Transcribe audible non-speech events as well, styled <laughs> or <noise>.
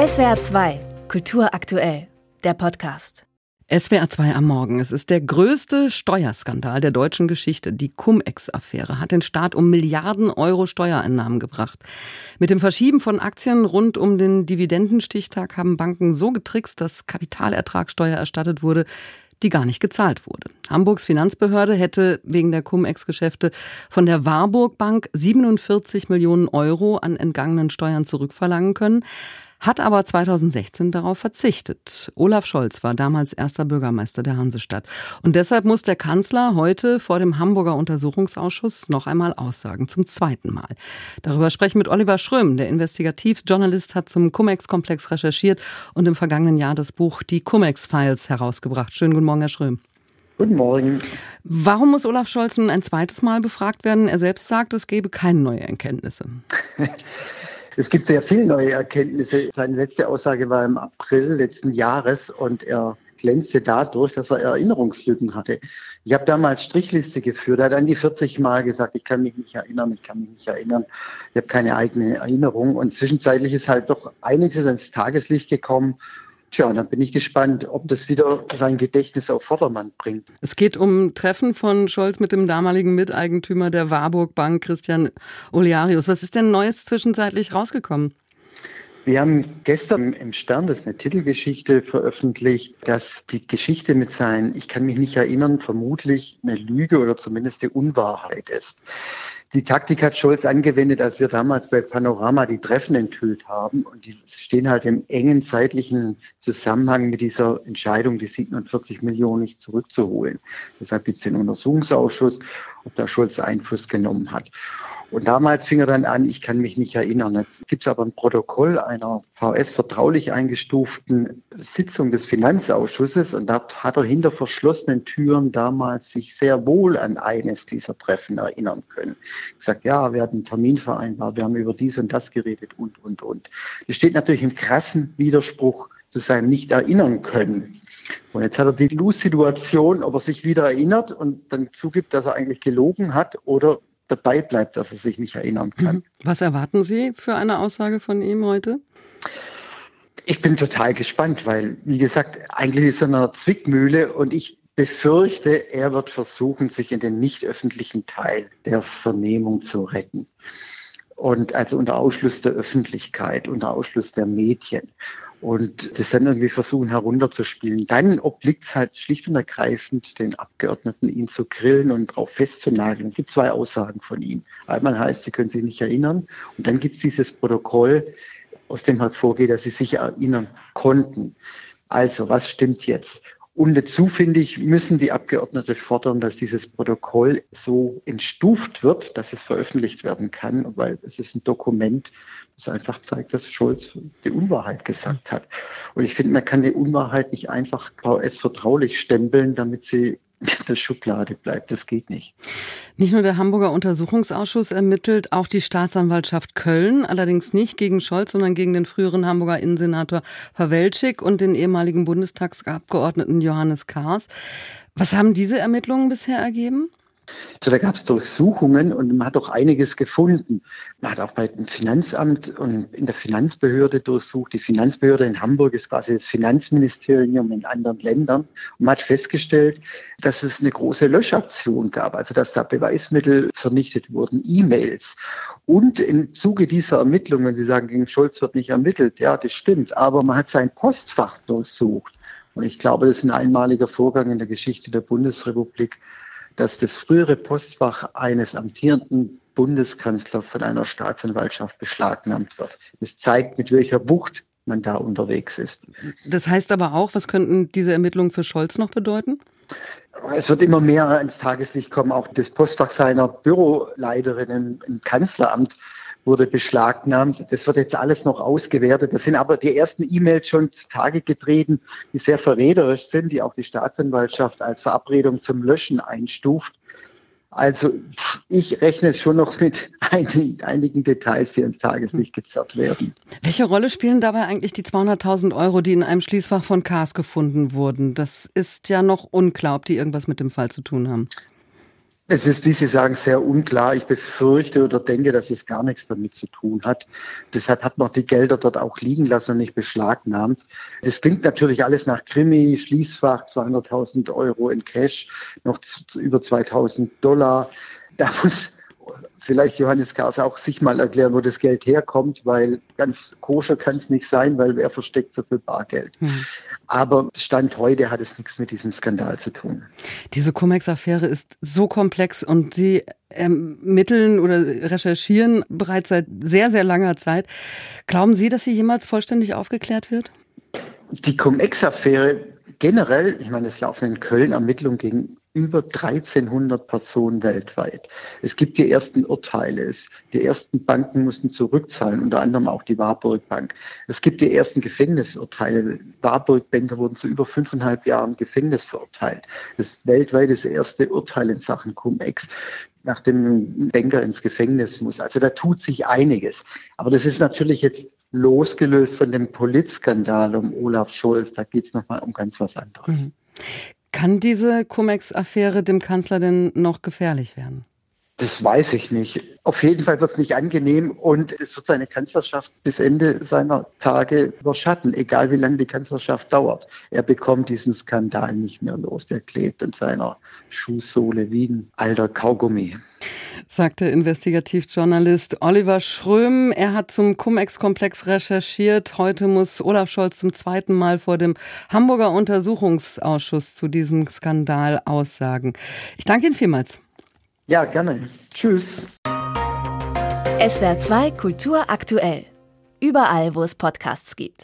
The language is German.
SWR 2, Kultur aktuell, der Podcast. SWR 2 am Morgen. Es ist der größte Steuerskandal der deutschen Geschichte. Die Cum-Ex-Affäre hat den Staat um Milliarden Euro Steuereinnahmen gebracht. Mit dem Verschieben von Aktien rund um den Dividendenstichtag haben Banken so getrickst, dass Kapitalertragssteuer erstattet wurde, die gar nicht gezahlt wurde. Hamburgs Finanzbehörde hätte wegen der Cum-Ex-Geschäfte von der Warburg Bank 47 Millionen Euro an entgangenen Steuern zurückverlangen können hat aber 2016 darauf verzichtet. Olaf Scholz war damals erster Bürgermeister der Hansestadt. Und deshalb muss der Kanzler heute vor dem Hamburger Untersuchungsausschuss noch einmal aussagen, zum zweiten Mal. Darüber sprechen mit Oliver Schröm. Der Investigativjournalist hat zum Cum-Ex-Komplex recherchiert und im vergangenen Jahr das Buch Die Cum-Ex-Files herausgebracht. Schönen guten Morgen, Herr Schröm. Guten Morgen. Warum muss Olaf Scholz nun ein zweites Mal befragt werden? Er selbst sagt, es gebe keine neuen Erkenntnisse. <laughs> Es gibt sehr viele neue Erkenntnisse. Seine letzte Aussage war im April letzten Jahres und er glänzte dadurch, dass er Erinnerungslücken hatte. Ich habe damals Strichliste geführt, er hat an die 40 Mal gesagt, ich kann mich nicht erinnern, ich kann mich nicht erinnern, ich habe keine eigene Erinnerung. Und zwischenzeitlich ist halt doch einiges ans Tageslicht gekommen Tja, dann bin ich gespannt, ob das wieder sein Gedächtnis auf Vordermann bringt. Es geht um Treffen von Scholz mit dem damaligen Miteigentümer der Warburg Bank, Christian Olearius. Was ist denn Neues zwischenzeitlich rausgekommen? Wir haben gestern im Stern, das ist eine Titelgeschichte, veröffentlicht, dass die Geschichte mit seinen, ich kann mich nicht erinnern, vermutlich eine Lüge oder zumindest eine Unwahrheit ist. Die Taktik hat Scholz angewendet, als wir damals bei Panorama die Treffen enthüllt haben. Und die stehen halt im engen zeitlichen Zusammenhang mit dieser Entscheidung, die 47 Millionen nicht zurückzuholen. Deshalb gibt es den Untersuchungsausschuss, ob da Scholz Einfluss genommen hat. Und damals fing er dann an, ich kann mich nicht erinnern. Jetzt gibt es aber ein Protokoll einer VS vertraulich eingestuften Sitzung des Finanzausschusses und dort hat er hinter verschlossenen Türen damals sich sehr wohl an eines dieser Treffen erinnern können. Gesagt, ja, wir hatten einen Termin vereinbart, wir haben über dies und das geredet und, und, und. Das steht natürlich im krassen Widerspruch zu seinem Nicht-Erinnern können. Und jetzt hat er die Lose-Situation, ob er sich wieder erinnert und dann zugibt, dass er eigentlich gelogen hat oder dabei bleibt, dass er sich nicht erinnern kann. Mhm. Was erwarten Sie für eine Aussage von ihm heute? Ich bin total gespannt, weil, wie gesagt, eigentlich ist er in einer Zwickmühle und ich befürchte, er wird versuchen, sich in den nicht öffentlichen Teil der Vernehmung zu retten. Und also unter Ausschluss der Öffentlichkeit, unter Ausschluss der Medien und das dann irgendwie versuchen herunterzuspielen. Dann obliegt es halt schlicht und ergreifend den Abgeordneten, ihn zu grillen und darauf festzunageln. Es gibt zwei Aussagen von ihm. Einmal heißt, sie können sich nicht erinnern und dann gibt es dieses Protokoll, aus dem hervorgeht, dass sie sich erinnern konnten. Also, was stimmt jetzt? Und dazu, finde ich, müssen die Abgeordnete fordern, dass dieses Protokoll so entstuft wird, dass es veröffentlicht werden kann, weil es ist ein Dokument, das einfach zeigt, dass Scholz die Unwahrheit gesagt hat. Und ich finde, man kann die Unwahrheit nicht einfach VS vertraulich stempeln, damit sie in der Schublade bleibt. Das geht nicht. Nicht nur der Hamburger Untersuchungsausschuss ermittelt, auch die Staatsanwaltschaft Köln, allerdings nicht gegen Scholz, sondern gegen den früheren Hamburger Innensenator Pawelczyk und den ehemaligen Bundestagsabgeordneten Johannes Kahrs. Was haben diese Ermittlungen bisher ergeben? So, da gab es Durchsuchungen und man hat auch einiges gefunden. Man hat auch bei dem Finanzamt und in der Finanzbehörde durchsucht. Die Finanzbehörde in Hamburg ist quasi das Finanzministerium in anderen Ländern. Und man hat festgestellt, dass es eine große Löschaktion gab, also dass da Beweismittel vernichtet wurden, E-Mails. Und im Zuge dieser Ermittlungen, wenn Sie sagen, gegen Scholz wird nicht ermittelt, ja, das stimmt, aber man hat sein Postfach durchsucht. Und ich glaube, das ist ein einmaliger Vorgang in der Geschichte der Bundesrepublik, dass das frühere Postfach eines amtierenden Bundeskanzlers von einer Staatsanwaltschaft beschlagnahmt wird. Das zeigt, mit welcher Wucht man da unterwegs ist. Das heißt aber auch, was könnten diese Ermittlungen für Scholz noch bedeuten? Es wird immer mehr ins Tageslicht kommen. Auch das Postfach seiner Büroleiterin im Kanzleramt wurde beschlagnahmt. Das wird jetzt alles noch ausgewertet. Das sind aber die ersten E-Mails schon zutage getreten, die sehr verräterisch sind, die auch die Staatsanwaltschaft als Verabredung zum Löschen einstuft. Also ich rechne schon noch mit <laughs> einigen Details, die ins Tageslicht gezerrt werden. Welche Rolle spielen dabei eigentlich die 200.000 Euro, die in einem Schließfach von Kars gefunden wurden? Das ist ja noch unklar, ob die irgendwas mit dem Fall zu tun haben. Es ist, wie Sie sagen, sehr unklar. Ich befürchte oder denke, dass es gar nichts damit zu tun hat. Deshalb hat man die Gelder dort auch liegen lassen und nicht beschlagnahmt. Das klingt natürlich alles nach Krimi, Schließfach, 200.000 Euro in Cash, noch über 2.000 Dollar. Da muss vielleicht Johannes Kars auch sich mal erklären, wo das Geld herkommt, weil ganz koscher kann es nicht sein, weil wer versteckt so viel Bargeld. Mhm. Aber Stand heute hat es nichts mit diesem Skandal zu tun. Diese Cum-Ex-Affäre ist so komplex und Sie ermitteln oder recherchieren bereits seit sehr, sehr langer Zeit. Glauben Sie, dass sie jemals vollständig aufgeklärt wird? Die Cum-Ex-Affäre generell, ich meine, es laufen in Köln Ermittlungen gegen über 1300 Personen weltweit. Es gibt die ersten Urteile. die ersten Banken mussten zurückzahlen, unter anderem auch die Warburg Bank. Es gibt die ersten Gefängnisurteile. Warburg Banker wurden zu über fünfeinhalb Jahren Gefängnis verurteilt. Das ist weltweit das erste Urteil in Sachen Cum-Ex nachdem ein Banker ins Gefängnis muss. Also da tut sich einiges. Aber das ist natürlich jetzt losgelöst von dem Politskandal um Olaf Scholz. Da geht es nochmal um ganz was anderes. Mhm. Kann diese Cum-Ex-Affäre dem Kanzler denn noch gefährlich werden? Das weiß ich nicht. Auf jeden Fall wird es nicht angenehm und es wird seine Kanzlerschaft bis Ende seiner Tage überschatten, egal wie lange die Kanzlerschaft dauert. Er bekommt diesen Skandal nicht mehr los. Der klebt in seiner Schuhsohle wie ein alter Kaugummi sagte Investigativjournalist Oliver Schröm. Er hat zum Cum-Ex-Komplex recherchiert. Heute muss Olaf Scholz zum zweiten Mal vor dem Hamburger Untersuchungsausschuss zu diesem Skandal aussagen. Ich danke Ihnen vielmals. Ja, gerne. Tschüss. SWR 2 Kultur aktuell. Überall, wo es Podcasts gibt.